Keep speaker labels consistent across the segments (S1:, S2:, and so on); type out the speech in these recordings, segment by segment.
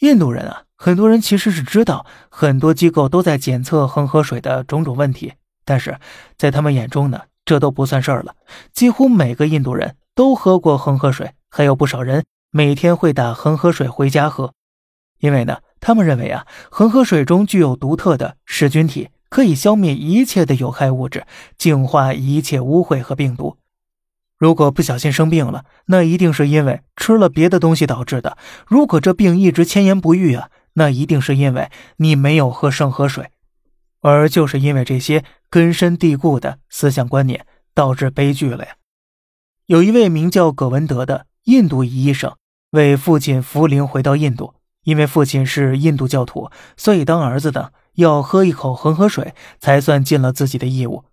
S1: 印度人啊，很多人其实是知道很多机构都在检测恒河水的种种问题，但是在他们眼中呢，这都不算事儿了。几乎每个印度人都喝过恒河水，还有不少人每天会打恒河水回家喝，因为呢，他们认为啊，恒河水中具有独特的噬菌体，可以消灭一切的有害物质，净化一切污秽和病毒。如果不小心生病了，那一定是因为吃了别的东西导致的。如果这病一直千言不愈啊，那一定是因为你没有喝圣河水。而就是因为这些根深蒂固的思想观念，导致悲剧了呀。有一位名叫葛文德的印度裔医生，为父亲扶灵回到印度。因为父亲是印度教徒，所以当儿子的要喝一口恒河水，才算尽了自己的义务。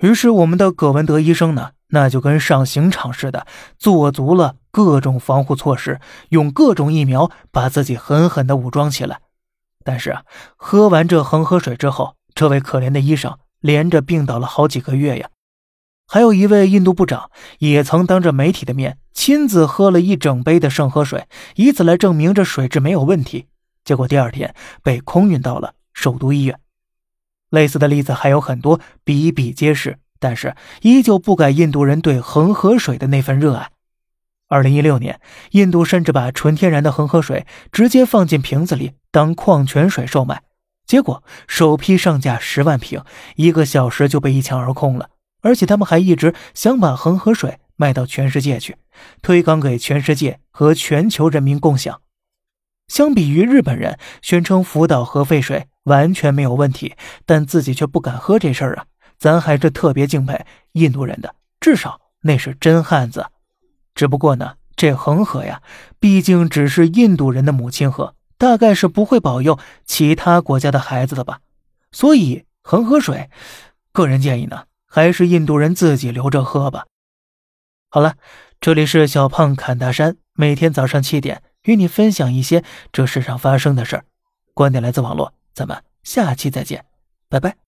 S1: 于是，我们的葛文德医生呢？那就跟上刑场似的，做足了各种防护措施，用各种疫苗把自己狠狠地武装起来。但是啊，喝完这恒河水之后，这位可怜的医生连着病倒了好几个月呀。还有一位印度部长也曾当着媒体的面亲自喝了一整杯的圣河水，以此来证明这水质没有问题。结果第二天被空运到了首都医院。类似的例子还有很多，比比皆是。但是依旧不改印度人对恒河水的那份热爱。二零一六年，印度甚至把纯天然的恒河水直接放进瓶子里当矿泉水售卖，结果首批上架十万瓶，一个小时就被一抢而空了。而且他们还一直想把恒河水卖到全世界去，推广给全世界和全球人民共享。相比于日本人宣称福岛核废水完全没有问题，但自己却不敢喝这事儿啊。咱还是特别敬佩印度人的，至少那是真汉子。只不过呢，这恒河呀，毕竟只是印度人的母亲河，大概是不会保佑其他国家的孩子的吧。所以恒河水，个人建议呢，还是印度人自己留着喝吧。好了，这里是小胖侃大山，每天早上七点与你分享一些这世上发生的事儿。观点来自网络，咱们下期再见，拜拜。